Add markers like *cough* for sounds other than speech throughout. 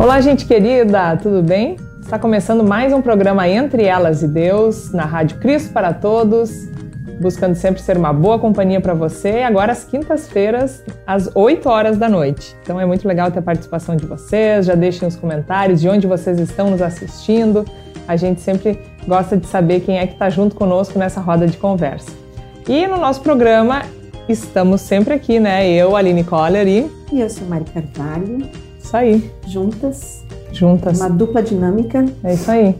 Olá, gente querida, tudo bem? Está começando mais um programa Entre Elas e Deus, na Rádio Cristo para Todos, buscando sempre ser uma boa companhia para você, agora às quintas-feiras, às 8 horas da noite. Então é muito legal ter a participação de vocês, já deixem os comentários de onde vocês estão nos assistindo. A gente sempre gosta de saber quem é que está junto conosco nessa roda de conversa. E no nosso programa estamos sempre aqui, né? Eu, Aline Coller e... E eu sou Mari Carvalho. Isso aí. Juntas. Juntas. Uma dupla dinâmica. É isso aí.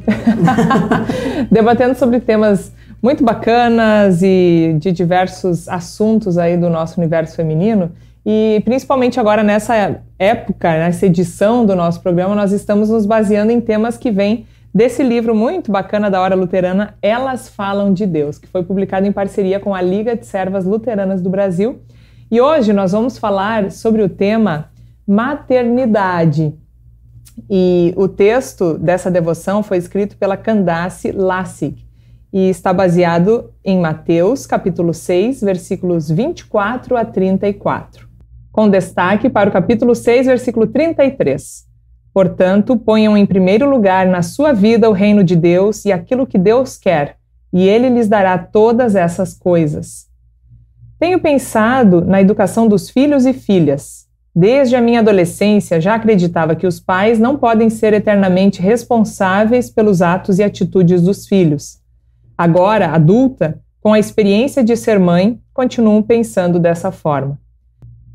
*laughs* Debatendo sobre temas muito bacanas e de diversos assuntos aí do nosso universo feminino. E principalmente agora nessa época, nessa edição do nosso programa, nós estamos nos baseando em temas que vêm desse livro muito bacana da Hora Luterana, Elas Falam de Deus, que foi publicado em parceria com a Liga de Servas Luteranas do Brasil. E hoje nós vamos falar sobre o tema maternidade. E o texto dessa devoção foi escrito pela Candace Lassig e está baseado em Mateus, capítulo 6, versículos 24 a 34, com destaque para o capítulo 6, versículo 33. Portanto, ponham em primeiro lugar na sua vida o reino de Deus e aquilo que Deus quer, e ele lhes dará todas essas coisas. Tenho pensado na educação dos filhos e filhas. Desde a minha adolescência, já acreditava que os pais não podem ser eternamente responsáveis pelos atos e atitudes dos filhos. Agora, adulta, com a experiência de ser mãe, continuo pensando dessa forma.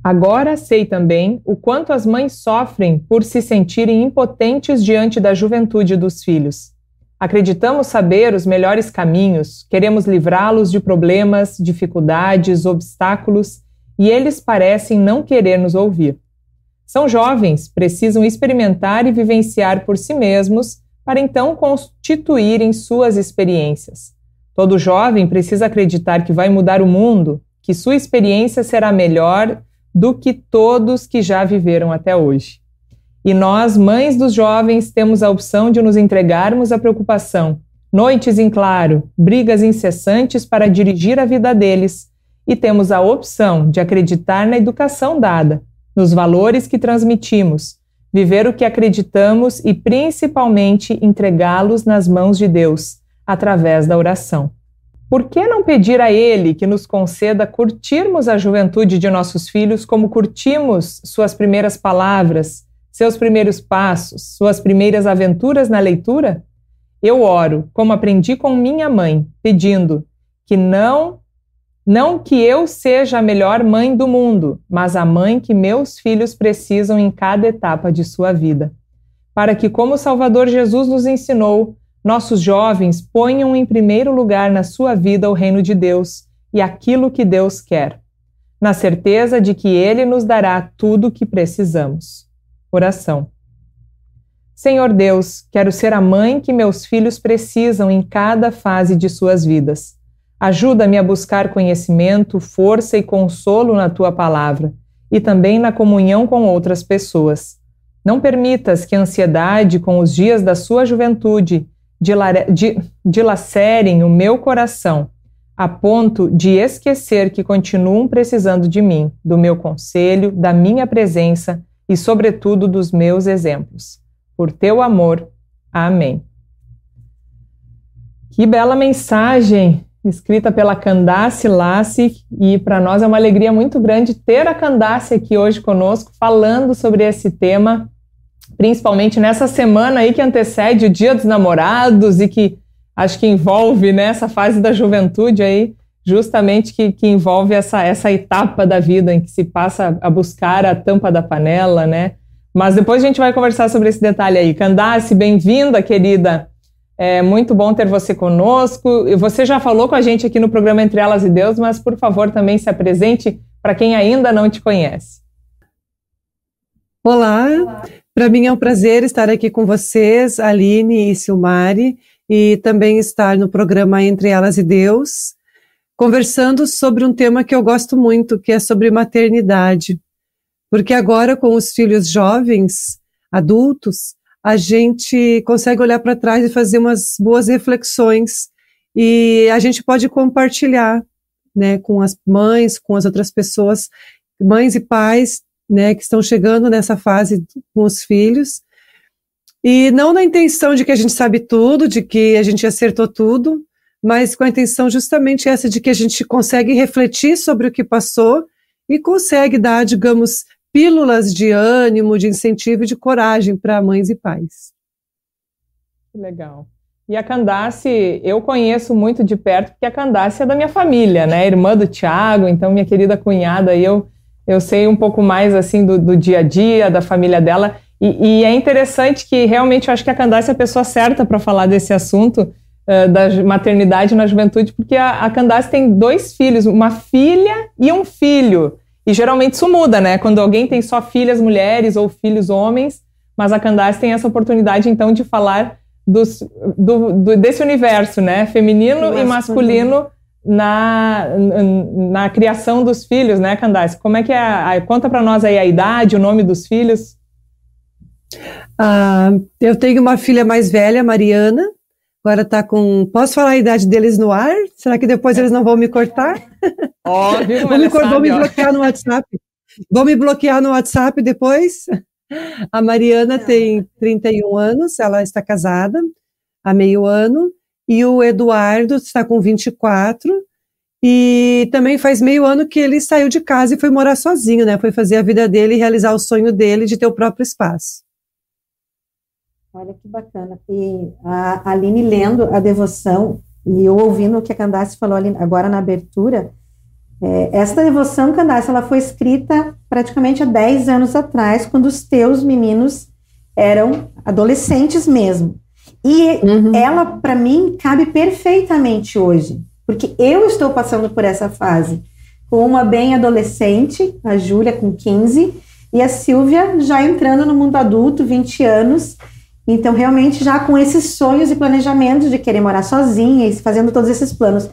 Agora sei também o quanto as mães sofrem por se sentirem impotentes diante da juventude dos filhos. Acreditamos saber os melhores caminhos, queremos livrá-los de problemas, dificuldades, obstáculos e eles parecem não querer nos ouvir. São jovens, precisam experimentar e vivenciar por si mesmos para então constituírem suas experiências. Todo jovem precisa acreditar que vai mudar o mundo, que sua experiência será melhor do que todos que já viveram até hoje. E nós, mães dos jovens, temos a opção de nos entregarmos à preocupação, noites em claro, brigas incessantes para dirigir a vida deles e temos a opção de acreditar na educação dada, nos valores que transmitimos, viver o que acreditamos e principalmente entregá-los nas mãos de Deus, através da oração. Por que não pedir a Ele que nos conceda curtirmos a juventude de nossos filhos como curtimos suas primeiras palavras, seus primeiros passos, suas primeiras aventuras na leitura? Eu oro, como aprendi com minha mãe, pedindo que não não que eu seja a melhor mãe do mundo, mas a mãe que meus filhos precisam em cada etapa de sua vida. Para que, como o Salvador Jesus nos ensinou, nossos jovens ponham em primeiro lugar na sua vida o reino de Deus e aquilo que Deus quer, na certeza de que Ele nos dará tudo o que precisamos. Oração. Senhor Deus, quero ser a mãe que meus filhos precisam em cada fase de suas vidas. Ajuda-me a buscar conhecimento, força e consolo na tua palavra e também na comunhão com outras pessoas. Não permitas que a ansiedade com os dias da sua juventude dilacerem o meu coração, a ponto de esquecer que continuam precisando de mim, do meu conselho, da minha presença e, sobretudo, dos meus exemplos. Por teu amor. Amém. Que bela mensagem escrita pela Candace Lassi, e para nós é uma alegria muito grande ter a Candace aqui hoje conosco, falando sobre esse tema, principalmente nessa semana aí que antecede o Dia dos Namorados e que acho que envolve né, fase da juventude aí, justamente que, que envolve essa, essa etapa da vida em que se passa a buscar a tampa da panela, né? Mas depois a gente vai conversar sobre esse detalhe aí. Candace, bem-vinda, querida. É muito bom ter você conosco. Você já falou com a gente aqui no programa Entre Elas e Deus, mas por favor também se apresente para quem ainda não te conhece. Olá, Olá. para mim é um prazer estar aqui com vocês, Aline e Silmari, e também estar no programa Entre Elas e Deus, conversando sobre um tema que eu gosto muito, que é sobre maternidade. Porque agora, com os filhos jovens, adultos, a gente consegue olhar para trás e fazer umas boas reflexões. E a gente pode compartilhar, né, com as mães, com as outras pessoas, mães e pais, né, que estão chegando nessa fase com os filhos, E não na intenção de que a gente sabe tudo, de que a gente acertou tudo, mas com a intenção justamente essa de que a gente consegue refletir sobre o que passou e consegue dar, digamos, pílulas de ânimo, de incentivo e de coragem para mães e pais. Legal. E a Candace, eu conheço muito de perto, porque a Candace é da minha família, né? Irmã do Tiago, então minha querida cunhada, eu, eu sei um pouco mais assim do, do dia a dia, da família dela. E, e, é interessante que realmente eu acho que a Candace é a pessoa certa para falar desse assunto uh, da maternidade na juventude, porque a, a Candace tem dois filhos, uma filha e um filho. E geralmente isso muda, né? Quando alguém tem só filhas mulheres ou filhos homens, mas a Candace tem essa oportunidade então de falar dos, do, do, desse universo, né? Feminino e masculino na, na criação dos filhos, né, Candace? Como é que é? A, conta para nós aí a idade, o nome dos filhos. Ah, eu tenho uma filha mais velha, Mariana. Agora está com. Posso falar a idade deles no ar? Será que depois eles não vão me cortar? Óbvio, *laughs* vão me, sabe, vão me bloquear no WhatsApp. Vão me bloquear no WhatsApp depois? A Mariana tem 31 anos, ela está casada há meio ano, e o Eduardo está com 24, e também faz meio ano que ele saiu de casa e foi morar sozinho, né? Foi fazer a vida dele e realizar o sonho dele de ter o próprio espaço. Olha que bacana. E a Aline lendo a devoção e eu ouvindo o que a Candace falou ali agora na abertura, é, essa devoção, Candace, ela foi escrita praticamente há 10 anos atrás, quando os teus meninos eram adolescentes mesmo. E uhum. ela, para mim, cabe perfeitamente hoje, porque eu estou passando por essa fase com uma bem adolescente, a Júlia com 15, e a Silvia já entrando no mundo adulto, 20 anos, então, realmente, já com esses sonhos e planejamentos de querer morar sozinha e fazendo todos esses planos.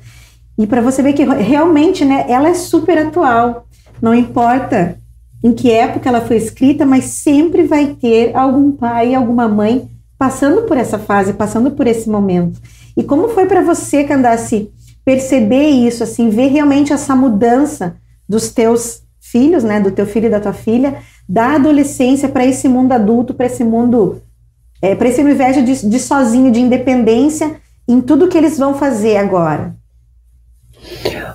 E para você ver que realmente, né, ela é super atual. Não importa em que época ela foi escrita, mas sempre vai ter algum pai, alguma mãe passando por essa fase, passando por esse momento. E como foi para você, Candace, perceber isso, assim, ver realmente essa mudança dos teus filhos, né, do teu filho e da tua filha, da adolescência para esse mundo adulto, para esse mundo é, para esse universo de, de sozinho, de independência em tudo que eles vão fazer agora?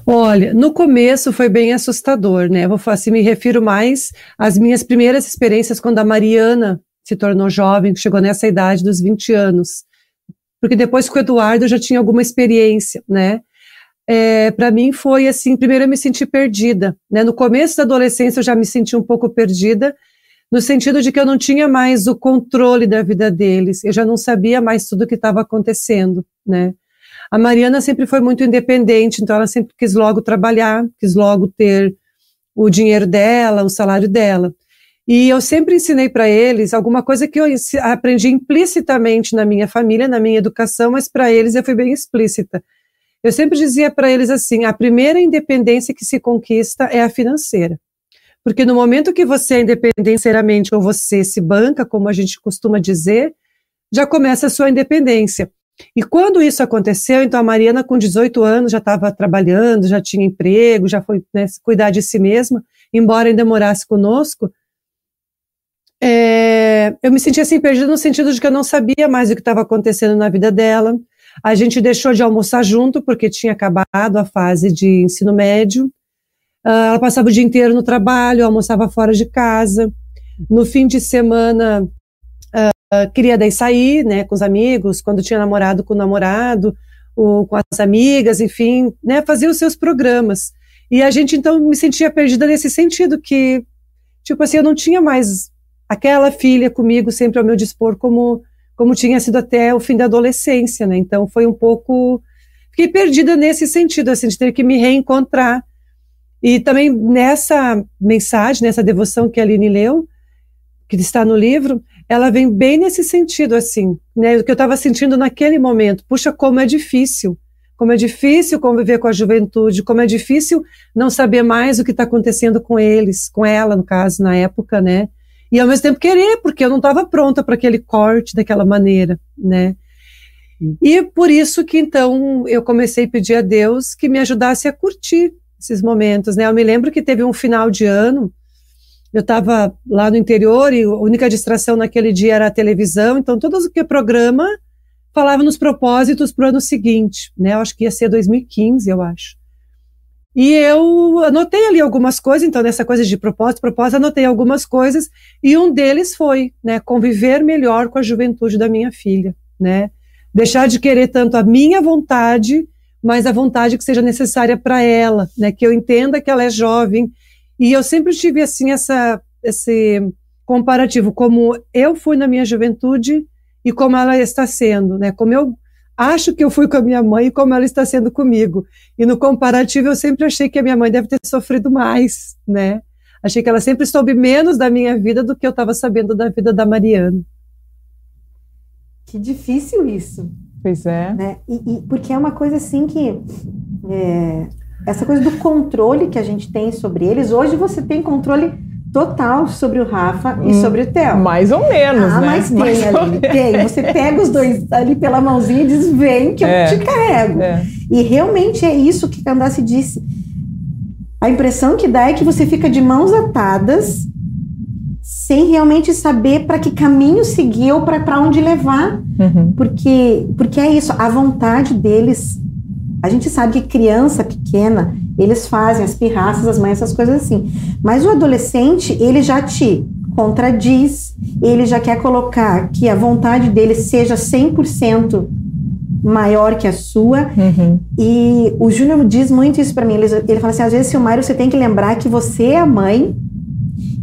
Olha, no começo foi bem assustador, né? Vou assim, me refiro mais às minhas primeiras experiências quando a Mariana se tornou jovem, chegou nessa idade dos 20 anos. Porque depois com o Eduardo eu já tinha alguma experiência, né? É, para mim foi assim, primeiro eu me senti perdida, né? No começo da adolescência eu já me senti um pouco perdida, no sentido de que eu não tinha mais o controle da vida deles, eu já não sabia mais tudo o que estava acontecendo, né? A Mariana sempre foi muito independente, então ela sempre quis logo trabalhar, quis logo ter o dinheiro dela, o salário dela. E eu sempre ensinei para eles alguma coisa que eu aprendi implicitamente na minha família, na minha educação, mas para eles eu fui bem explícita. Eu sempre dizia para eles assim: a primeira independência que se conquista é a financeira. Porque no momento que você é independente ou você se banca, como a gente costuma dizer, já começa a sua independência. E quando isso aconteceu, então a Mariana, com 18 anos, já estava trabalhando, já tinha emprego, já foi né, cuidar de si mesma, embora ainda morasse conosco. É, eu me sentia assim perdida no sentido de que eu não sabia mais o que estava acontecendo na vida dela. A gente deixou de almoçar junto porque tinha acabado a fase de ensino médio. Uh, ela passava o dia inteiro no trabalho, almoçava fora de casa. No fim de semana, uh, queria daí sair, né, com os amigos, quando tinha namorado com o namorado, ou com as amigas, enfim, né, fazia os seus programas. E a gente, então, me sentia perdida nesse sentido, que, tipo assim, eu não tinha mais aquela filha comigo sempre ao meu dispor, como, como tinha sido até o fim da adolescência, né, então foi um pouco... Fiquei perdida nesse sentido, assim, de ter que me reencontrar e também nessa mensagem, nessa devoção que a Aline leu, que está no livro, ela vem bem nesse sentido, assim, né? O que eu estava sentindo naquele momento. Puxa, como é difícil. Como é difícil conviver com a juventude, como é difícil não saber mais o que está acontecendo com eles, com ela, no caso, na época, né? E ao mesmo tempo querer, porque eu não estava pronta para aquele corte daquela maneira, né? E por isso que então eu comecei a pedir a Deus que me ajudasse a curtir esses momentos, né? Eu me lembro que teve um final de ano, eu estava lá no interior e a única distração naquele dia era a televisão, então todo o que é programa falava nos propósitos para o ano seguinte, né? Eu acho que ia ser 2015, eu acho. E eu anotei ali algumas coisas, então nessa coisa de propósito, propósito, anotei algumas coisas, e um deles foi, né, conviver melhor com a juventude da minha filha, né? Deixar de querer tanto a minha vontade, mas a vontade que seja necessária para ela, né? Que eu entenda que ela é jovem. E eu sempre tive assim essa esse comparativo como eu fui na minha juventude e como ela está sendo, né? Como eu acho que eu fui com a minha mãe e como ela está sendo comigo. E no comparativo, eu sempre achei que a minha mãe deve ter sofrido mais, né? Achei que ela sempre soube menos da minha vida do que eu estava sabendo da vida da Mariana. Que difícil isso. Pois é. Né? E, e, porque é uma coisa assim que. É, essa coisa do controle que a gente tem sobre eles. Hoje você tem controle total sobre o Rafa hum, e sobre o Theo. Mais ou menos, ah, né? mas tem mais ali, tem. Você pega os dois ali pela mãozinha e diz, vem que é, eu te carrego. É. E realmente é isso que Candace disse. A impressão que dá é que você fica de mãos atadas, sem realmente saber para que caminho seguir ou para onde levar. Uhum. Porque, porque é isso, a vontade deles. A gente sabe que criança pequena, eles fazem as pirraças, as mães, essas coisas assim. Mas o adolescente, ele já te contradiz, ele já quer colocar que a vontade dele seja 100% maior que a sua. Uhum. E o Júnior diz muito isso para mim. Ele, ele fala assim: às vezes, Silmário, você tem que lembrar que você é a mãe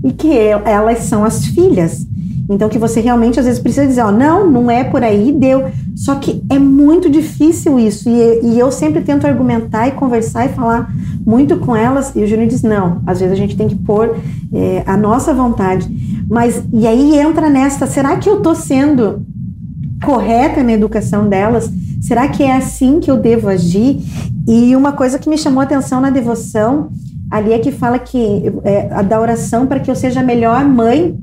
e que elas são as filhas. Então, que você realmente às vezes precisa dizer: ó, não, não é por aí, deu. Só que é muito difícil isso. E, e eu sempre tento argumentar e conversar e falar muito com elas. E o Júnior diz: não, às vezes a gente tem que pôr é, a nossa vontade. Mas, e aí entra nessa: será que eu estou sendo correta na educação delas? Será que é assim que eu devo agir? E uma coisa que me chamou a atenção na devoção ali é que fala que é, a da oração para que eu seja a melhor mãe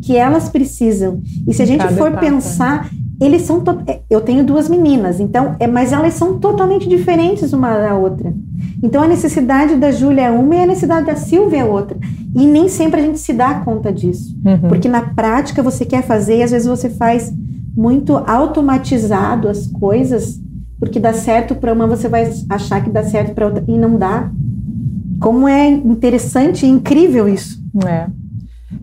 que elas precisam. E se a gente for etapa. pensar, eles são é, eu tenho duas meninas, então, é, mas elas são totalmente diferentes uma da outra. Então a necessidade da Júlia é uma e a necessidade da Silvia é outra. E nem sempre a gente se dá conta disso. Uhum. Porque na prática você quer fazer e às vezes você faz muito automatizado as coisas, porque dá certo para uma, você vai achar que dá certo para outra e não dá. Como é interessante e incrível isso. É.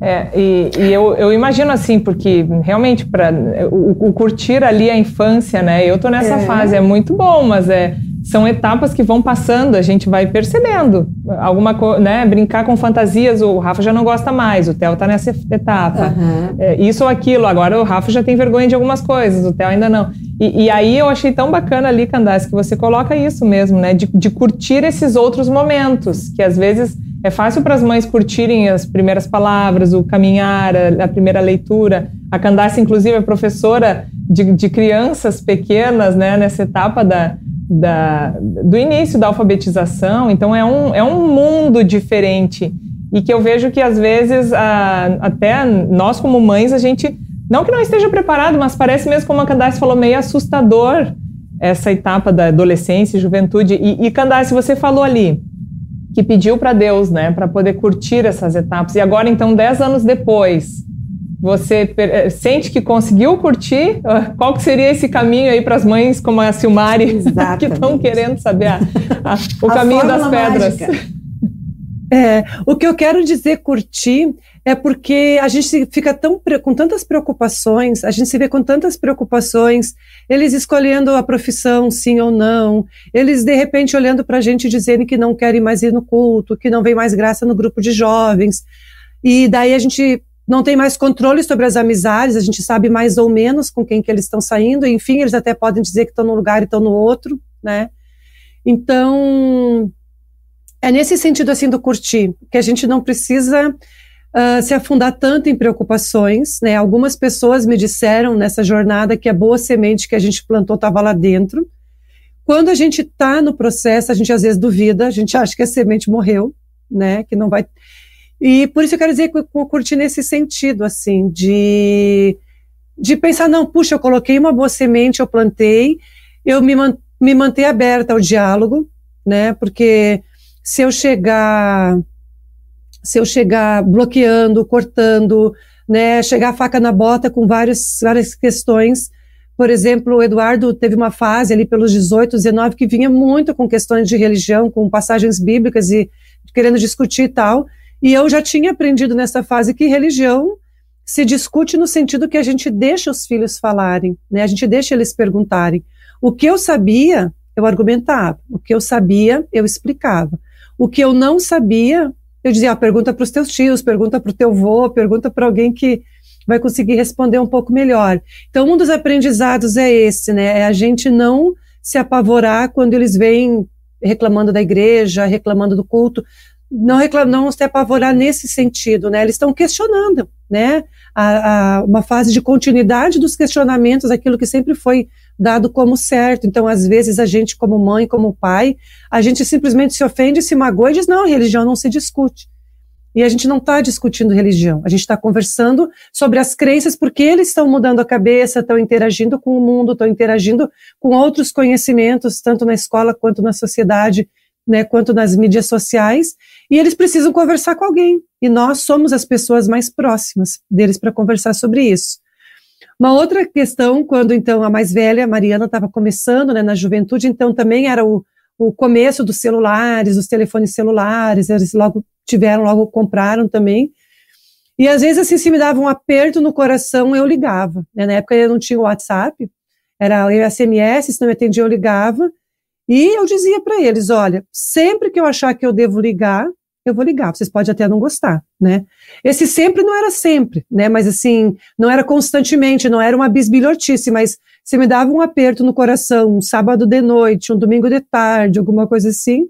É, e, e eu, eu, imagino assim, porque realmente para o, o, curtir ali a infância, né? Eu tô nessa é. fase, é muito bom, mas é são etapas que vão passando, a gente vai percebendo. Alguma coisa, né? Brincar com fantasias, o Rafa já não gosta mais, o Theo tá nessa etapa. Uhum. É, isso ou aquilo, agora o Rafa já tem vergonha de algumas coisas, o Theo ainda não. E, e aí eu achei tão bacana ali, Candace, que você coloca isso mesmo, né? De, de curtir esses outros momentos, que às vezes é fácil para as mães curtirem as primeiras palavras, o caminhar, a, a primeira leitura. A Candace, inclusive, é professora de, de crianças pequenas, né? Nessa etapa da da, do início da alfabetização, então é um, é um mundo diferente e que eu vejo que às vezes a, até nós como mães a gente não que não esteja preparado, mas parece mesmo como a Candace falou meio assustador essa etapa da adolescência e juventude e, e Candace você falou ali que pediu para Deus, né, para poder curtir essas etapas e agora então dez anos depois você eh, sente que conseguiu curtir? Ah, qual que seria esse caminho aí para as mães como a Silmari *laughs* que estão querendo saber a, a, o a caminho das pedras? *laughs* É, o que eu quero dizer curtir é porque a gente fica tão com tantas preocupações, a gente se vê com tantas preocupações, eles escolhendo a profissão sim ou não, eles de repente olhando para a gente dizendo que não querem mais ir no culto, que não vem mais graça no grupo de jovens, e daí a gente não tem mais controle sobre as amizades, a gente sabe mais ou menos com quem que eles estão saindo, enfim, eles até podem dizer que estão num lugar e estão no outro, né? Então, é nesse sentido assim do curtir, que a gente não precisa uh, se afundar tanto em preocupações, né? Algumas pessoas me disseram nessa jornada que a boa semente que a gente plantou estava lá dentro. Quando a gente está no processo, a gente às vezes duvida, a gente acha que a semente morreu, né? Que não vai e por isso eu quero dizer que eu curti nesse sentido, assim, de, de pensar, não, puxa, eu coloquei uma boa semente, eu plantei, eu me, man, me manter aberta ao diálogo, né, porque se eu chegar se eu chegar bloqueando, cortando, né, chegar a faca na bota com várias, várias questões. Por exemplo, o Eduardo teve uma fase ali pelos 18, 19 que vinha muito com questões de religião, com passagens bíblicas e querendo discutir e tal. E eu já tinha aprendido nessa fase que religião se discute no sentido que a gente deixa os filhos falarem, né? A gente deixa eles perguntarem. O que eu sabia, eu argumentava. O que eu sabia, eu explicava. O que eu não sabia, eu dizia, ah, pergunta para os teus tios, pergunta para o teu avô, pergunta para alguém que vai conseguir responder um pouco melhor. Então, um dos aprendizados é esse, né? É a gente não se apavorar quando eles vêm reclamando da igreja, reclamando do culto, não, reclam, não se apavorar nesse sentido, né? Eles estão questionando, né? A, a, uma fase de continuidade dos questionamentos, aquilo que sempre foi dado como certo. Então, às vezes, a gente, como mãe, como pai, a gente simplesmente se ofende, se magoa e diz: não, religião não se discute. E a gente não está discutindo religião, a gente está conversando sobre as crenças, porque eles estão mudando a cabeça, estão interagindo com o mundo, estão interagindo com outros conhecimentos, tanto na escola quanto na sociedade, né, quanto nas mídias sociais, e eles precisam conversar com alguém. E nós somos as pessoas mais próximas deles para conversar sobre isso. Uma outra questão, quando então a mais velha, Mariana, estava começando né, na juventude, então também era o, o começo dos celulares, dos telefones celulares, eles logo tiveram, logo compraram também. E às vezes assim, se me dava um aperto no coração, eu ligava. Né? Na época eu não tinha o WhatsApp, era o SMS, se não me atendia, eu ligava. E eu dizia para eles: olha, sempre que eu achar que eu devo ligar, eu vou ligar. Vocês podem até não gostar, né? Esse sempre não era sempre, né? Mas assim, não era constantemente, não era uma bisbilhotice, mas se me dava um aperto no coração, um sábado de noite, um domingo de tarde, alguma coisa assim,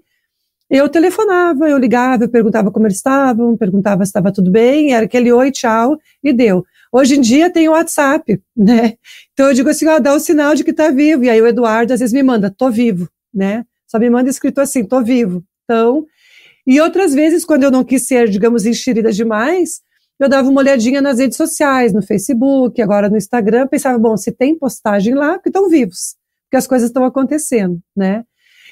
eu telefonava, eu ligava, eu perguntava como eles estavam, perguntava se estava tudo bem, era aquele oi, tchau, e deu. Hoje em dia tem o WhatsApp, *laughs* né? Então eu digo assim, ó, dá o sinal de que tá vivo. E aí o Eduardo às vezes me manda, tô vivo, né? Só me manda escrito assim, tô vivo. Então, e outras vezes, quando eu não quis ser, digamos, enxerida demais, eu dava uma olhadinha nas redes sociais, no Facebook, agora no Instagram, pensava, bom, se tem postagem lá, porque estão vivos, porque as coisas estão acontecendo, né?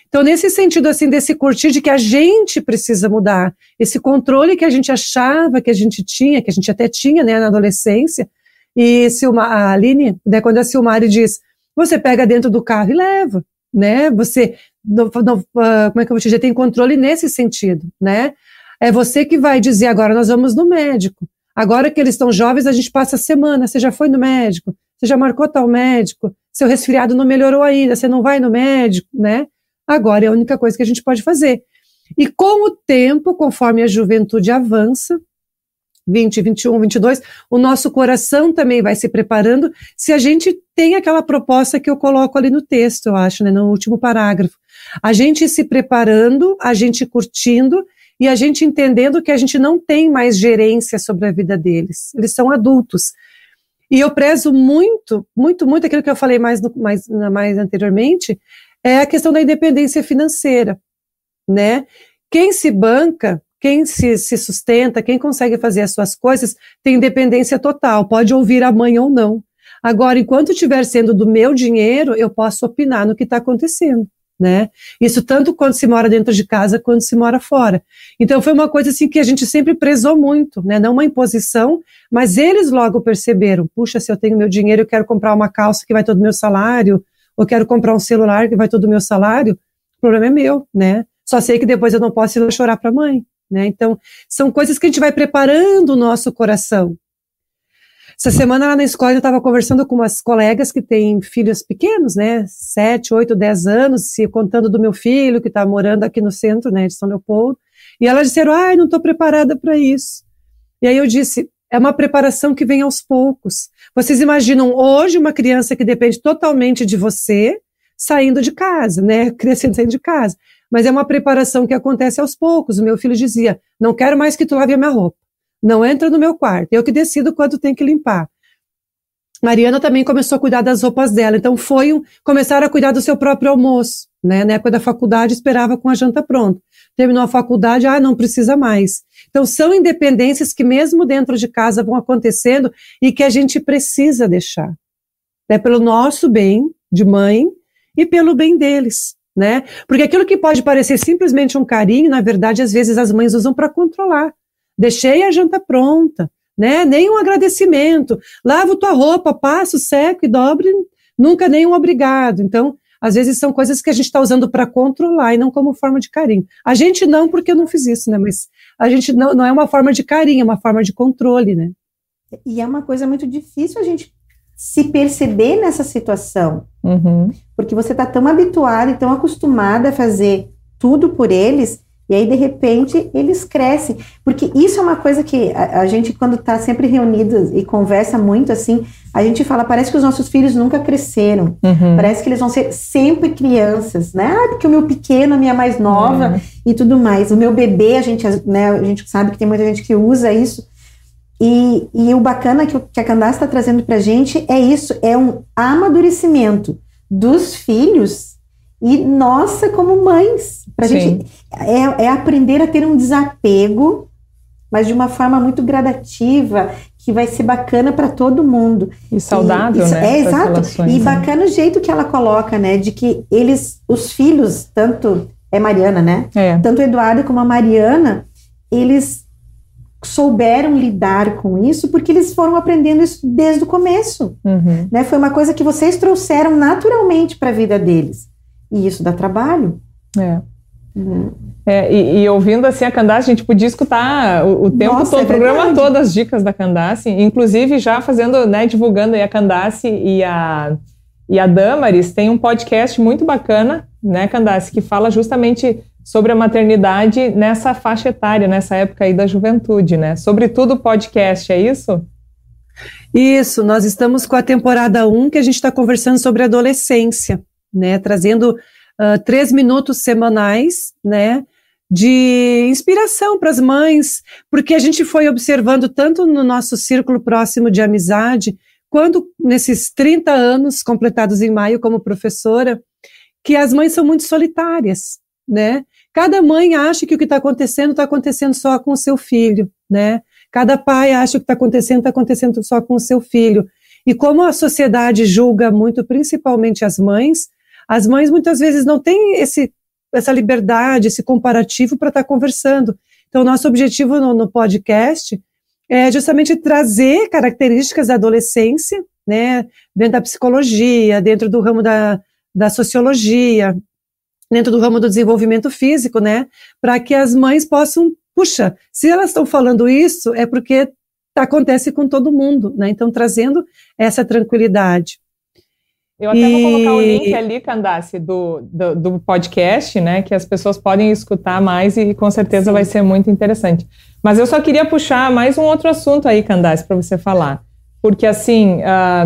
Então, nesse sentido, assim, desse curtir de que a gente precisa mudar, esse controle que a gente achava que a gente tinha, que a gente até tinha, né, na adolescência, e Silma, a Aline, né, quando a Silmari diz, você pega dentro do carro e leva, né, você, não, não, uh, como é que eu vou te dizer, tem controle nesse sentido, né, é você que vai dizer, agora nós vamos no médico, agora que eles estão jovens, a gente passa a semana, você já foi no médico, você já marcou tal médico, seu resfriado não melhorou ainda, você não vai no médico, né, Agora é a única coisa que a gente pode fazer. E com o tempo, conforme a juventude avança, 20, 21, 22, o nosso coração também vai se preparando. Se a gente tem aquela proposta que eu coloco ali no texto, eu acho, né, no último parágrafo. A gente se preparando, a gente curtindo e a gente entendendo que a gente não tem mais gerência sobre a vida deles. Eles são adultos. E eu prezo muito, muito, muito aquilo que eu falei mais, no, mais, mais anteriormente, é a questão da independência financeira, né? Quem se banca, quem se, se sustenta, quem consegue fazer as suas coisas, tem independência total, pode ouvir a mãe ou não. Agora, enquanto estiver sendo do meu dinheiro, eu posso opinar no que está acontecendo. Né? Isso tanto quando se mora dentro de casa quanto se mora fora. Então foi uma coisa assim que a gente sempre prezou muito, né? Não uma imposição, mas eles logo perceberam, puxa, se eu tenho meu dinheiro, eu quero comprar uma calça que vai todo o meu salário, ou quero comprar um celular que vai todo o meu salário, o problema é meu, né? Só sei que depois eu não posso ir chorar para a mãe, né? Então, são coisas que a gente vai preparando o nosso coração. Essa semana lá na escola eu estava conversando com umas colegas que têm filhos pequenos, né? Sete, oito, dez anos, se contando do meu filho que está morando aqui no centro, né, de São Leopoldo. E elas disseram, ai, não estou preparada para isso. E aí eu disse, é uma preparação que vem aos poucos. Vocês imaginam hoje uma criança que depende totalmente de você saindo de casa, né? *laughs* Crescendo saindo de casa. Mas é uma preparação que acontece aos poucos. O meu filho dizia: Não quero mais que tu lave a minha roupa. Não entra no meu quarto. Eu que decido quando tem que limpar. Mariana também começou a cuidar das roupas dela. Então foi um, começar a cuidar do seu próprio almoço. Né? Na época da faculdade esperava com a janta pronta terminou a faculdade, ah, não precisa mais. Então, são independências que, mesmo dentro de casa, vão acontecendo e que a gente precisa deixar. Né, pelo nosso bem de mãe e pelo bem deles. Né? Porque aquilo que pode parecer simplesmente um carinho, na verdade, às vezes as mães usam para controlar. Deixei a janta pronta, né? Nem um agradecimento. Lavo tua roupa, passo, seco e dobre, nunca nem um obrigado. Então, às vezes são coisas que a gente está usando para controlar e não como forma de carinho. A gente não, porque eu não fiz isso, né? Mas a gente não, não é uma forma de carinho, é uma forma de controle, né? E é uma coisa muito difícil a gente se perceber nessa situação. Uhum. Porque você está tão habituado e tão acostumada a fazer tudo por eles, e aí, de repente, eles crescem. Porque isso é uma coisa que a, a gente, quando está sempre reunido e conversa muito assim, a gente fala, parece que os nossos filhos nunca cresceram. Uhum. Parece que eles vão ser sempre crianças, né? Ah, porque o meu pequeno, a minha mais nova Uhum. e tudo mais. O meu bebê, a gente, né, a gente sabe que tem muita gente que usa isso. E, e o bacana que, que a Candace está trazendo para a gente é isso, é um amadurecimento dos filhos e nossa como mães. Sim. gente é, é aprender a ter um desapego, mas de uma forma muito gradativa, que vai ser bacana para todo mundo. E saudável, E- isso- né? É, exato. relações, E né? bacana o jeito que ela coloca, né? De que eles, os filhos, tanto é Mariana, né? É. Tanto o Eduardo como a Mariana, eles souberam lidar com isso porque eles foram aprendendo isso desde o começo, Uhum. né? Foi uma coisa que vocês trouxeram naturalmente para a vida deles. E isso dá trabalho. É. né? É, e, e ouvindo assim a Candace, a gente podia escutar o, o tempo Nossa, todo, é o programa todo, as dicas da Candace, inclusive já fazendo, né, divulgando aí a Candace e a, e a Damaris, tem um podcast muito bacana, né, Candace, que fala justamente sobre a maternidade nessa faixa etária, nessa época aí da juventude, né? Sobretudo podcast, é isso? Isso, nós estamos com a temporada 1, que a gente está conversando sobre adolescência, né? Trazendo ah, três minutos semanais, né? De inspiração para as mães, porque a gente foi observando tanto no nosso círculo próximo de amizade, quanto nesses 30 anos completados em maio como professora, que as mães são muito solitárias, né? Cada mãe acha que o que está acontecendo está acontecendo só com o seu filho, né? Cada pai acha que está acontecendo está acontecendo só com o seu filho. E como a sociedade julga muito, principalmente as mães, as mães muitas vezes não têm esse, essa liberdade, esse comparativo para estar conversando. Então, nosso objetivo no, no podcast é justamente trazer características da adolescência, né, dentro da psicologia, dentro do ramo da, da sociologia, dentro do ramo do desenvolvimento físico, né, para que as mães possam, puxa, se elas estão falando isso, é porque acontece com todo mundo, né, então trazendo essa tranquilidade. Eu até vou E- colocar o link ali, Candace, do, do, do podcast, né? Que as pessoas podem escutar mais e com certeza Sim. vai ser muito interessante. Mas eu só queria puxar mais um outro assunto aí, Candace, para você falar. Porque, assim, ah,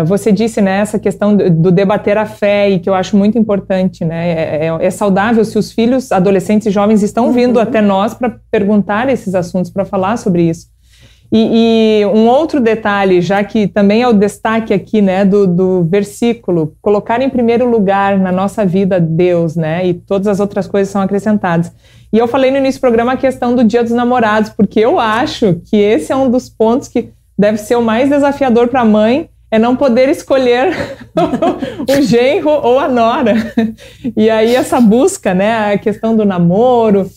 ah, você disse, né, essa questão do, do debater a fé e que eu acho muito importante, né? É, é- é saudável se os filhos, adolescentes e jovens estão vindo Uhum. até nós para perguntar esses assuntos, para falar sobre isso. E, e um outro detalhe, já que também é o destaque aqui, né, do, do versículo, colocar em primeiro lugar na nossa vida Deus, né, e todas as outras coisas são acrescentadas. E eu falei no início do programa a questão do Dia dos Namorados, porque eu acho que esse é um dos pontos que deve ser o mais desafiador para a mãe, é não poder escolher *laughs* o genro ou a nora. E aí essa busca, né, a questão do namoro,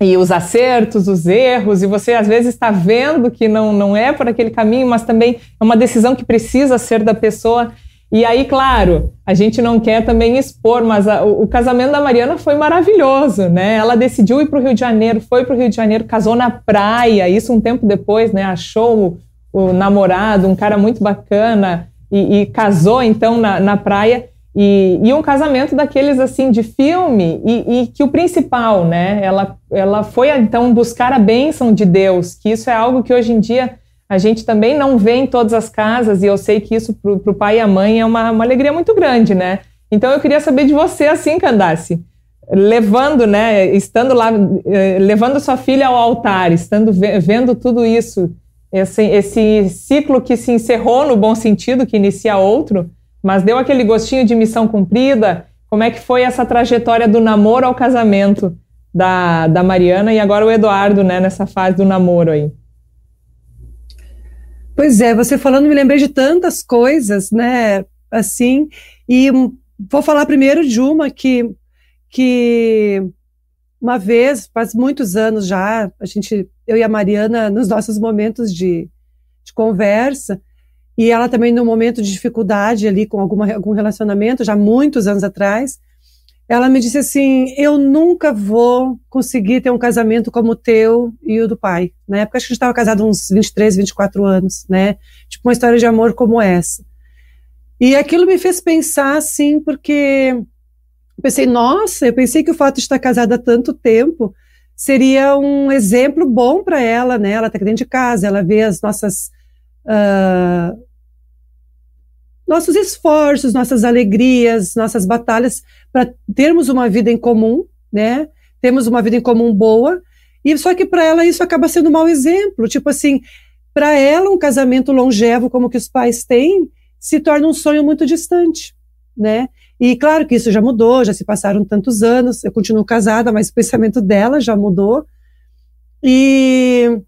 e os acertos, os erros, e você às vezes está vendo que não, não é por aquele caminho, mas também é uma decisão que precisa ser da pessoa. E aí, claro, a gente não quer também expor, mas a- o, o casamento da Mariana foi maravilhoso, né? Ela decidiu ir para o Rio de Janeiro, foi para o Rio de Janeiro, casou na praia, isso um tempo depois, né? Achou o, o namorado, um cara muito bacana, e, e casou então na, na praia. E, e um casamento daqueles assim de filme e, e que o principal, né? Ela, ela foi então buscar a bênção de Deus, que isso é algo que hoje em dia a gente também não vê em todas as casas e eu sei que isso para o pai e a mãe é uma, uma alegria muito grande, né? Então eu queria saber de você assim, Candace, levando, né? Estando lá, eh, levando sua filha ao altar, estando ve- vendo tudo isso, esse, esse ciclo que se encerrou no bom sentido, que inicia outro mas deu aquele gostinho de missão cumprida. Como é que foi essa trajetória do namoro ao casamento da, da Mariana e agora o Eduardo, né, nessa fase do namoro aí? Pois é, você falando, me lembrei de tantas coisas, né? Assim, e vou falar primeiro de uma que, que uma vez, faz muitos anos já, a gente, eu e a Mariana, nos nossos momentos de, de conversa, e ela também no momento de dificuldade ali com alguma, algum relacionamento, já muitos anos atrás, ela me disse assim: Eu nunca vou conseguir ter um casamento como o teu e o do pai. Na época, acho que a gente estava casado uns 23, 24 anos, né? Tipo, uma história de amor como essa. E aquilo me fez pensar, assim, porque pensei, nossa, eu pensei que o fato de estar casada há tanto tempo seria um exemplo bom para ela, né? Ela está dentro de casa, ela vê as nossas. Uh, nossos esforços, nossas alegrias, nossas batalhas para termos uma vida em comum, né? Temos uma vida em comum boa. E só que para ela isso acaba sendo um mau exemplo. Tipo assim, para ela um casamento longevo como que os pais têm se torna um sonho muito distante, né? E claro que isso já mudou, já se passaram tantos anos, eu continuo casada, mas o pensamento dela já mudou. E,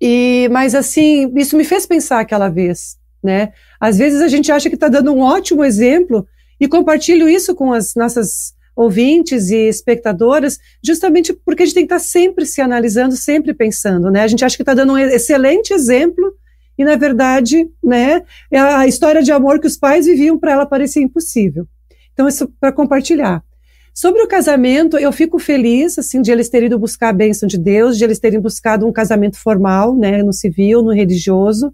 e mas assim, isso me fez pensar aquela vez, né? Às vezes a gente acha que está dando um ótimo exemplo e compartilho isso com as nossas ouvintes e espectadoras, justamente porque a gente tem que estar tá sempre se analisando, sempre pensando, né? A gente acha que está dando um excelente exemplo e na verdade, né, é a história de amor que os pais viviam para ela parecia impossível. Então isso para compartilhar. Sobre o casamento, eu fico feliz assim de eles terem ido buscar a bênção de Deus, de eles terem buscado um casamento formal, né, no civil, no religioso.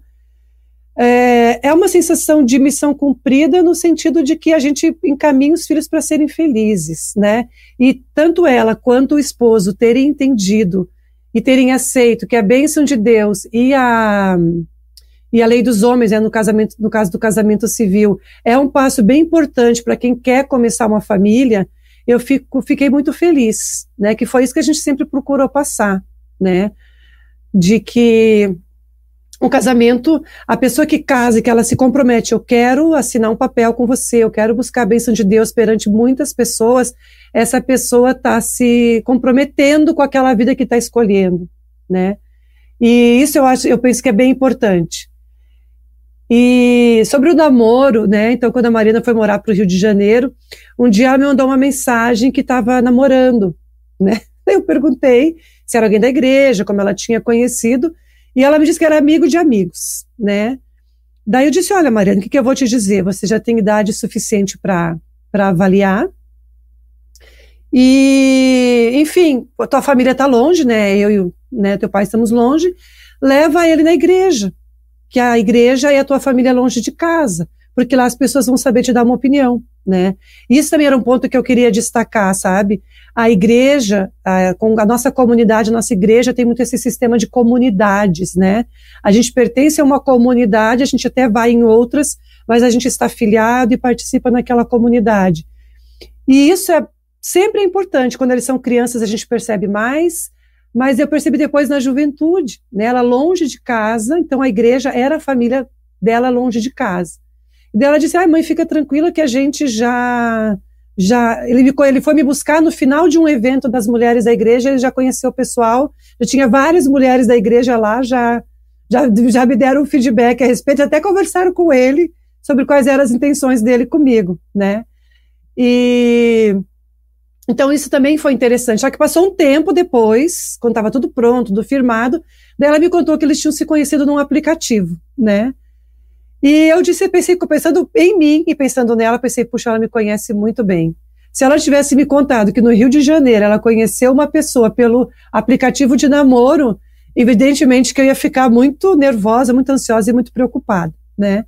É, é uma sensação de missão cumprida no sentido de que a gente encaminha os filhos para serem felizes, né? E tanto ela quanto o esposo terem entendido e terem aceito que a bênção de Deus e a e a lei dos homens, é no casamento, no caso do casamento civil, é um passo bem importante para quem quer começar uma família. Eu fico, fiquei muito feliz, né? Que foi isso que a gente sempre procurou passar, né? De que um casamento, a pessoa que casa que ela se compromete, eu quero assinar um papel com você, eu quero buscar a bênção de Deus perante muitas pessoas, essa pessoa está se comprometendo com aquela vida que está escolhendo, né? E isso eu acho, eu penso que é bem importante. E sobre o namoro, né? Então, quando a Marina foi morar para o Rio de Janeiro, um dia ela me mandou uma mensagem que estava namorando, né? *laughs* Eu perguntei se era alguém da igreja, como ela tinha conhecido, e ela me disse que era amigo de amigos, né? Daí eu disse: Olha, Mariana, o que, que eu vou te dizer? Você já tem idade suficiente para avaliar. E, enfim, a tua família está longe, né? Eu e né, teu pai estamos longe. Leva ele na igreja que a igreja é a tua família longe de casa, porque lá as pessoas vão saber te dar uma opinião, né? Isso também era um ponto que eu queria destacar, sabe? A igreja, a, a nossa comunidade, a nossa igreja tem muito esse sistema de comunidades, né? A gente pertence a uma comunidade, a gente até vai em outras, mas a gente está afiliado e participa naquela comunidade. E isso é sempre importante. Quando eles são crianças, a gente percebe mais, mas eu percebi depois na juventude, né? Ela longe de casa, então a igreja era a família dela longe de casa. E ela disse: "Ai, mãe, fica tranquila que a gente já já ele, ele foi me buscar no final de um evento das mulheres da igreja, ele já conheceu o pessoal, já tinha várias mulheres da igreja lá, já já, já me deram feedback a respeito, até conversaram com ele sobre quais eram as intenções dele comigo, né? E então isso também foi interessante. Só que passou um tempo depois, quando estava tudo pronto, tudo firmado, daí ela me contou que eles tinham se conhecido num aplicativo, né? E eu disse, pensei, pensando em mim e pensando nela, pensei, puxa, ela me conhece muito bem. Se ela tivesse me contado que no Rio de Janeiro ela conheceu uma pessoa pelo aplicativo de namoro, evidentemente que eu ia ficar muito nervosa, muito ansiosa e muito preocupada, né?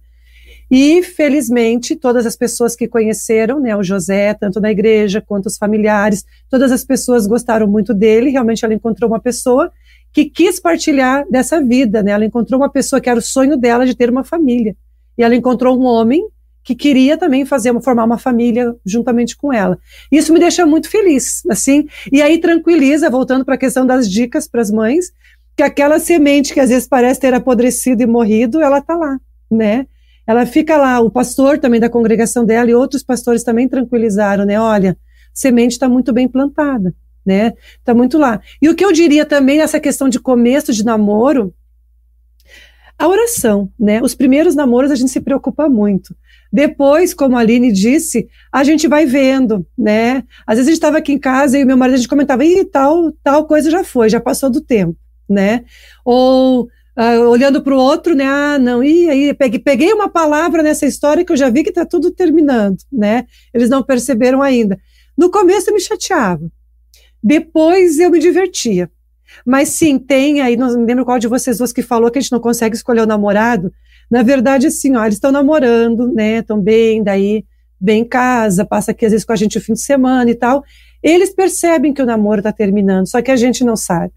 E, felizmente, todas as pessoas que conheceram né, o José, tanto na igreja quanto os familiares, todas as pessoas gostaram muito dele. Realmente, ela encontrou uma pessoa que quis partilhar dessa vida. Né? Ela encontrou uma pessoa que era o sonho dela de ter uma família. E ela encontrou um homem que queria também fazer formar uma família juntamente com ela. Isso me deixa muito feliz, assim. E aí tranquiliza, voltando para a questão das dicas para as mães, que aquela semente que às vezes parece ter apodrecido e morrido, ela está lá, né? ela fica lá, o pastor também da congregação dela e outros pastores também tranquilizaram, né? Olha, semente está muito bem plantada, né? Está muito lá. E o que eu diria também nessa questão de começo de namoro, a oração, né? Os primeiros namoros a gente se preocupa muito. Depois, como a Aline disse, a gente vai vendo, né? Às vezes a gente estava aqui em casa e o meu marido a gente comentava, ih, tal, tal coisa já foi, já passou do tempo, né? Ou uh, olhando para o outro, né? Ah, não, e aí peguei, peguei uma palavra nessa história que eu já vi que está tudo terminando, né? Eles não perceberam ainda. No começo eu me chateava, depois eu me divertia. Mas sim, tem aí, não me lembro qual de vocês duas que falou que a gente não consegue escolher o namorado. Na verdade, assim, ó, eles estão namorando, né? Estão bem, daí bem em casa, passa aqui às vezes com a gente o fim de semana e tal. Eles percebem que o namoro está terminando, só que a gente não sabe.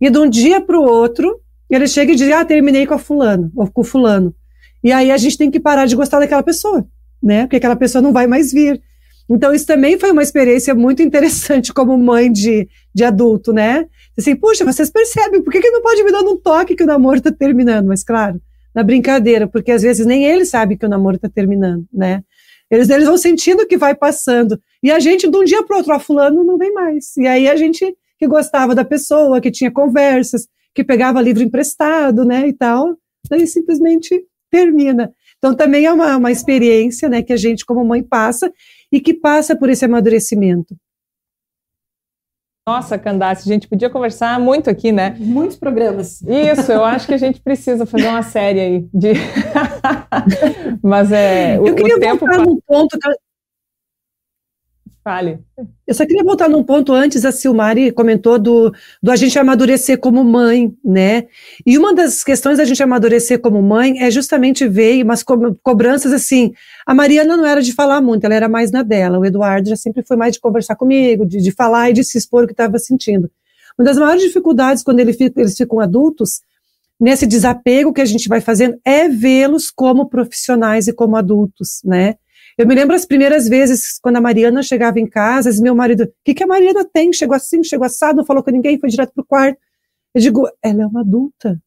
E de um dia para o outro, ele chega e diz: Ah, terminei com a fulano, ou com o fulano. E aí a gente tem que parar de gostar daquela pessoa, né? Porque aquela pessoa não vai mais vir. Então, isso também foi uma experiência muito interessante como mãe de, de adulto, né? Assim, puxa, vocês percebem, por que, que não pode me dar um toque que o namoro está terminando? Mas, claro, na brincadeira, porque às vezes nem ele sabe que o namoro está terminando, né? Eles, eles vão sentindo que vai passando. E a gente, de um dia para outro, a fulano não vem mais. E aí a gente que gostava da pessoa, que tinha conversas, que pegava livro emprestado, né, e tal, daí simplesmente termina. Então também é uma, uma experiência, né, que a gente como mãe passa e que passa por esse amadurecimento. Nossa, Candace, a gente podia conversar muito aqui, né? Muitos programas. Isso, eu acho que a gente precisa fazer uma série aí de. *laughs* Mas é. O, eu queria o tempo voltar num ponto que Fale. Eu só queria voltar num ponto antes, a Silmari comentou do, do a gente amadurecer como mãe, né? E uma das questões da gente amadurecer como mãe é justamente ver umas co cobranças assim. A Mariana não era de falar muito, ela era mais na dela. O Eduardo já sempre foi mais de conversar comigo, de, de falar e de se expor o que estava sentindo. Uma das maiores dificuldades quando ele fica, eles ficam adultos, nesse desapego que a gente vai fazendo, é vê-los como profissionais e como adultos, né? Eu me lembro as primeiras vezes, quando a Mariana chegava em casa, meu marido, o que, que a Mariana tem? Chegou assim, chegou assado, não falou com ninguém, foi direto pro quarto. Eu digo, ela é uma adulta.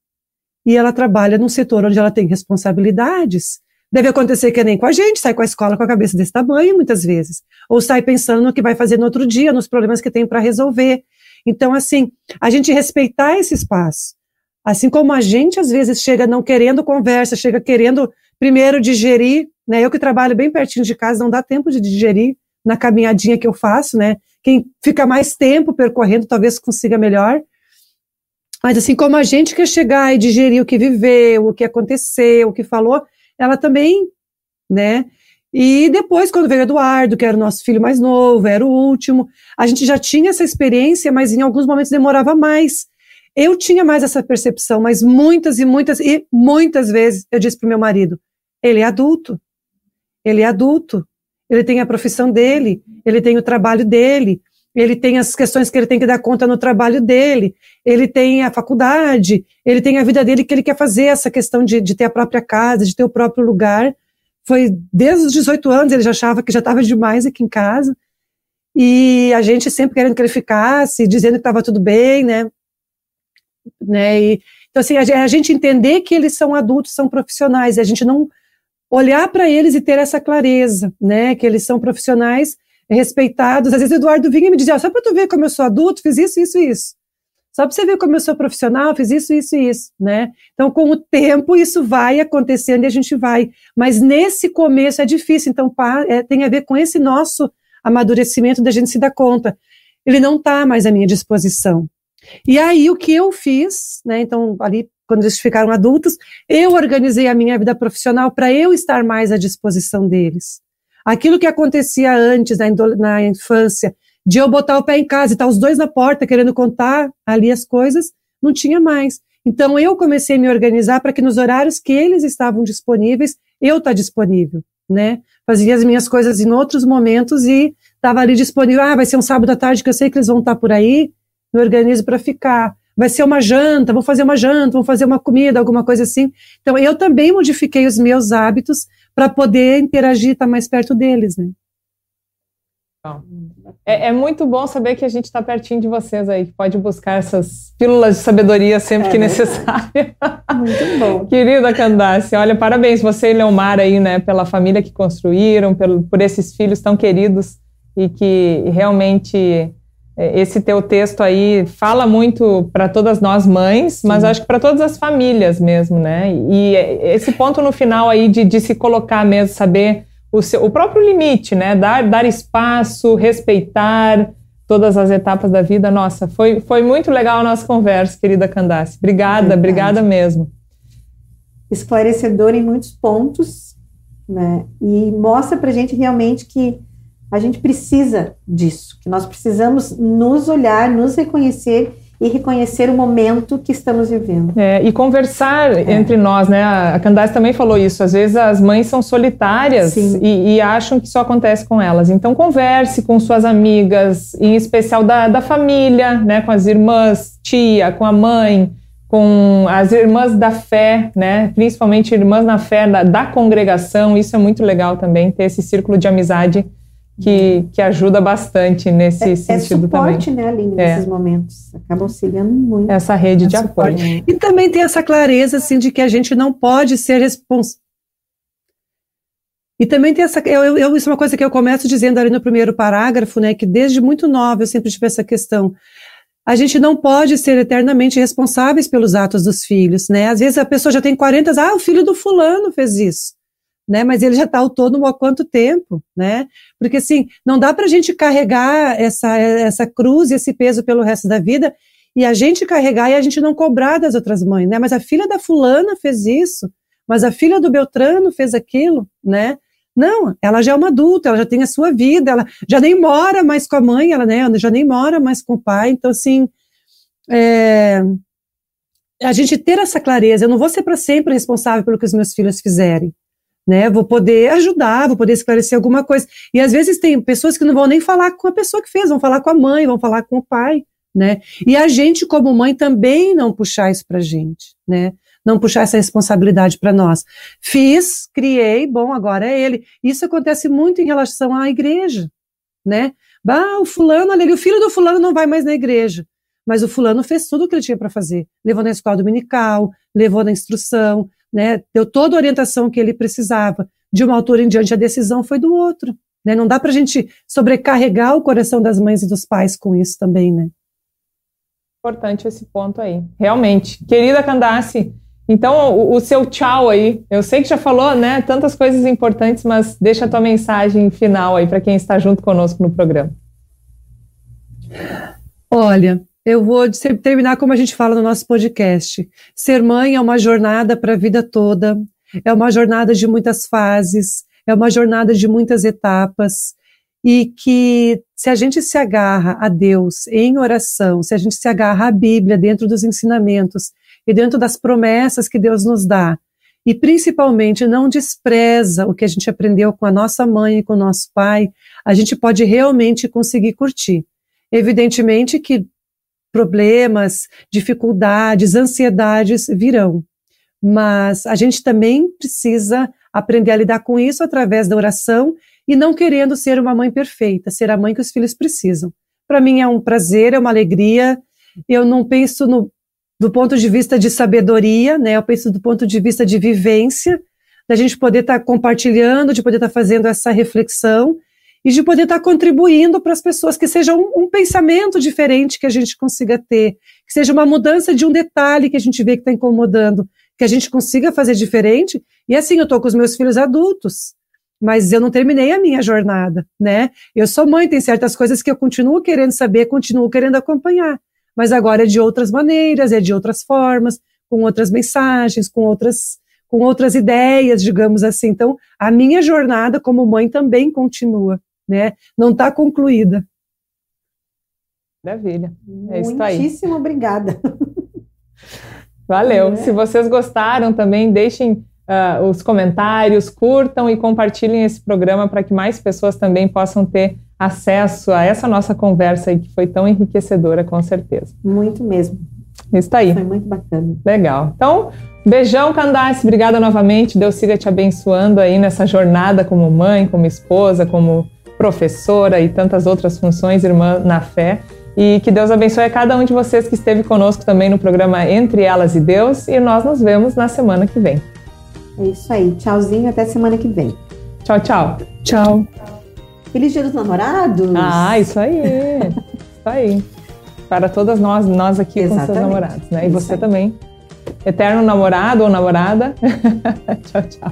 E ela trabalha num setor onde ela tem responsabilidades. Deve acontecer que nem com a gente, sai com a escola com a cabeça desse tamanho, muitas vezes. Ou sai pensando no que vai fazer no outro dia, nos problemas que tem para resolver. Então, assim, a gente respeitar esse espaço. Assim como a gente, às vezes, chega não querendo conversa, chega querendo primeiro digerir né? Eu que trabalho bem pertinho de casa, não dá tempo de digerir na caminhadinha que eu faço, né? Quem fica mais tempo percorrendo talvez consiga melhor. Mas assim como a gente quer chegar e digerir o que viveu, o que aconteceu, o que falou, ela também, né? E depois, quando veio Eduardo, que era o nosso filho mais novo, era o último, a gente já tinha essa experiência, mas em alguns momentos demorava mais. Eu tinha mais essa percepção, mas muitas e muitas e muitas vezes eu disse para o meu marido: ele é adulto, ele é adulto, ele tem a profissão dele, ele tem o trabalho dele, ele tem as questões que ele tem que dar conta no trabalho dele, ele tem a faculdade, ele tem a vida dele que ele quer fazer, essa questão de, de ter a própria casa, de ter o próprio lugar. Foi desde os 18 anos, ele já achava que já estava demais aqui em casa. E a gente sempre querendo que ele ficasse, dizendo que estava tudo bem, né? né? E, então, assim, a, a gente entender que eles são adultos, são profissionais, a gente não olhar para eles e ter essa clareza, né, que eles são profissionais respeitados. Às vezes o Eduardo vinha e me dizia, só para tu ver como eu sou adulto, fiz isso, isso isso. Só para você ver como eu sou profissional, fiz isso, isso e isso, né? Então, com o tempo, isso vai acontecendo e a gente vai. Mas nesse começo é difícil, então é, tem a ver com esse nosso amadurecimento da gente se dar conta. Ele não está mais à minha disposição. E aí, o que eu fiz, né? Então, ali quando eles ficaram adultos, eu organizei a minha vida profissional para eu estar mais à disposição deles. Aquilo que acontecia antes, na, na infância, de eu botar o pé em casa e estar tá os dois na porta querendo contar ali as coisas, não tinha mais. Então eu comecei a me organizar para que nos horários que eles estavam disponíveis, eu estar tá disponível, né? Fazia as minhas coisas em outros momentos e estava ali disponível. Ah, vai ser um sábado à tarde que eu sei que eles vão estar tá por aí, me organizo para ficar vai ser uma janta, vou fazer uma janta, vou fazer uma comida, alguma coisa assim. Então, eu também modifiquei os meus hábitos para poder interagir, estar tá mais perto deles, né? É, é, muito bom saber que a gente está pertinho de vocês aí, que pode buscar essas pílulas de sabedoria sempre é, que necessário. Muito bom. *laughs* Querida Candace, olha, parabéns você e Leomar aí, né, pela família que construíram, pelo, por esses filhos tão queridos e que realmente esse teu texto aí fala muito para todas nós mães, Sim. mas acho que para todas as famílias mesmo, né? E esse ponto no final aí de, de se colocar mesmo, saber o, seu, o próprio limite, né? Dar, dar espaço, respeitar todas as etapas da vida. Nossa, foi, foi muito legal a nossa conversa, querida Candace. Obrigada, Verdade. obrigada mesmo. Esclarecedor em muitos pontos, né? E mostra para gente realmente que a gente precisa disso, que nós precisamos nos olhar, nos reconhecer e reconhecer o momento que estamos vivendo. É, e conversar é. entre nós, né? A Candace também falou isso. Às vezes as mães são solitárias e, e, acham que isso acontece com elas. Então converse com suas amigas, em especial da, da família, né? Com as irmãs, tia, com a mãe, com as irmãs da fé, né? Principalmente irmãs na fé da, da congregação. Isso é muito legal também ter esse círculo de amizade que, que ajuda bastante nesse é, é sentido é suporte, também. né, Aline, é. nesses momentos. Acaba auxiliando muito. Essa rede é de apoio. E também tem essa clareza, assim, de que a gente não pode ser responsável. E também tem essa, eu, eu, isso é uma coisa que eu começo dizendo ali no primeiro parágrafo, né, que desde muito nova eu sempre tive essa questão. A gente não pode ser eternamente responsáveis pelos atos dos filhos, né? Às vezes a pessoa já tem 40 anos, ah, o filho do fulano fez isso né? Mas ele já está autônomo há quanto tempo, né? Porque assim, não dá para a gente carregar essa, essa cruz, esse peso pelo resto da vida e a gente carregar e a gente não cobrar das outras mães, né? Mas a filha da fulana fez isso, mas a filha do Beltrano fez aquilo, né? Não, ela já é uma adulta, ela já tem a sua vida, ela já nem mora mais com a mãe, ela né, já nem mora mais com o pai, então assim, é, a gente ter essa clareza, eu não vou ser para sempre responsável pelo que os meus filhos fizerem, né? Vou poder ajudar, vou poder esclarecer alguma coisa. E às vezes tem pessoas que não vão nem falar com a pessoa que fez, vão falar com a mãe, vão falar com o pai, né? E a gente, como mãe, também não puxar isso pra gente, né? Não puxar essa responsabilidade para nós. Fiz, criei, bom, agora é ele. Isso acontece muito em relação à igreja, né? Bah, o fulano, ali, o filho do fulano não vai mais na igreja. Mas o fulano fez tudo o que ele tinha para fazer. Levou na escola dominical, levou na instrução, né, deu toda a orientação que ele precisava. De uma altura em diante, a decisão foi do outro. Né? Não dá para a gente sobrecarregar o coração das mães e dos pais com isso também, né? Importante esse ponto aí, realmente. Querida Candace, então o, o seu tchau aí, eu sei que já falou, né, tantas coisas importantes, mas deixa a tua mensagem final aí para quem está junto conosco no programa. Olha, eu vou terminar como a gente fala no nosso podcast. Ser mãe é uma jornada para a vida toda, é uma jornada de muitas fases, é uma jornada de muitas etapas, e que se a gente se agarra a Deus em oração, se a gente se agarra à Bíblia dentro dos ensinamentos e dentro das promessas que Deus nos dá, e principalmente não despreza o que a gente aprendeu com a nossa mãe e com o nosso pai, a gente pode realmente conseguir curtir. Evidentemente que problemas, dificuldades, ansiedades virão. Mas a gente também precisa aprender a lidar com isso através da oração e não querendo ser uma mãe perfeita, ser a mãe que os filhos precisam. Para mim é um prazer, é uma alegria. Eu não penso no, do ponto de vista de sabedoria, né? Eu penso do ponto de vista de vivência, da gente poder estar tá compartilhando, de poder estar tá fazendo essa reflexão e de poder estar contribuindo para as pessoas, que seja um, um, pensamento diferente que a gente consiga ter, que seja uma mudança de um detalhe que a gente vê que está incomodando, que a gente consiga fazer diferente. E assim, eu estou com os meus filhos adultos, mas eu não terminei a minha jornada, né? Eu sou mãe, tem certas coisas que eu continuo querendo saber, continuo querendo acompanhar, mas agora é de outras maneiras, é de outras formas, com outras mensagens, com outras com outras ideias, digamos assim. Então, a minha jornada como mãe também continua né? Não está concluída. Maravilha. É isso aí. Muitíssimo obrigada. Valeu. É. Se vocês gostaram também, deixem uh, os comentários, curtam e compartilhem esse programa para que mais pessoas também possam ter acesso a essa nossa conversa aí que foi tão enriquecedora, com certeza. Muito mesmo. Isso aí. Foi muito bacana. Legal. Então, beijão, Candace. Obrigada novamente. Deus siga te abençoando aí nessa jornada como mãe, como esposa, como professora e tantas outras funções, irmã na fé. E que Deus abençoe a cada um de vocês que esteve conosco também no programa Entre Elas e Deus. E nós nos vemos na semana que vem. É isso aí. Tchauzinho, até semana que vem. Tchau, tchau. Tchau. Feliz Dia dos Namorados. Ah, isso aí. *laughs* Tá aí. Para todas nós, nós aqui Exatamente. com seus namorados, né? E Isso você aí. também. Eterno namorado ou namorada. *laughs* tchau, tchau.